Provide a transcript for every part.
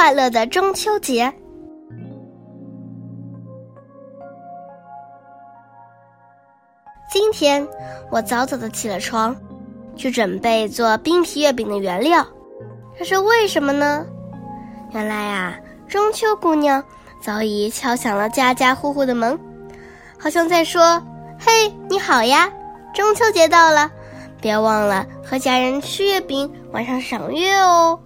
快乐的中秋节。今天我早早的起了床，去准备做冰皮月饼的原料。这是为什么呢？原来啊，中秋姑娘早已敲响了家家户户的门，好像在说：“嘿，你好呀，中秋节到了，别忘了和家人吃月饼，晚上赏月哦。”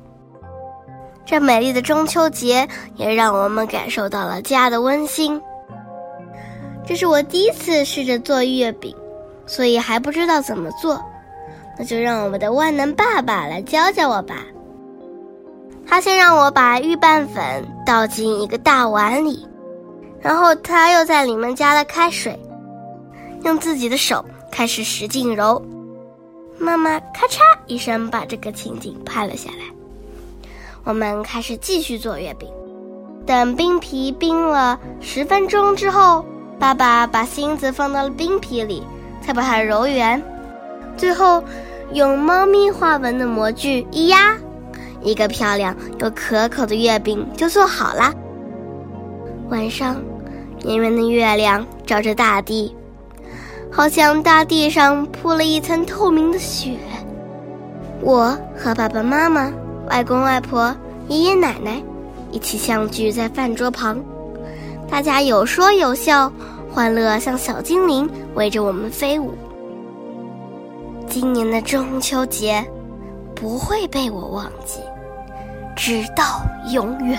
这美丽的中秋节也让我们感受到了家的温馨。这是我第一次试着做月饼，所以还不知道怎么做，那就让我们的万能爸爸来教教我吧。他先让我把预拌粉倒进一个大碗里，然后他又在里面加了开水，用自己的手开始使劲揉。妈妈咔嚓一声把这个情景拍了下来。我们开始继续做月饼，等冰皮冰了十分钟之后。爸爸把芯子放到了冰皮里，再把它揉圆，最后用猫咪花纹的模具一压，一个漂亮又可口的月饼就做好了。晚上，圆圆的月亮照着大地，好像大地上铺了一层透明的雪。我和爸爸妈妈、外公外婆、爷爷奶奶一起相聚在饭桌旁。大家有说有笑，欢乐像小精灵围着我们飞舞。今年的中秋节不会被我忘记，直到永远。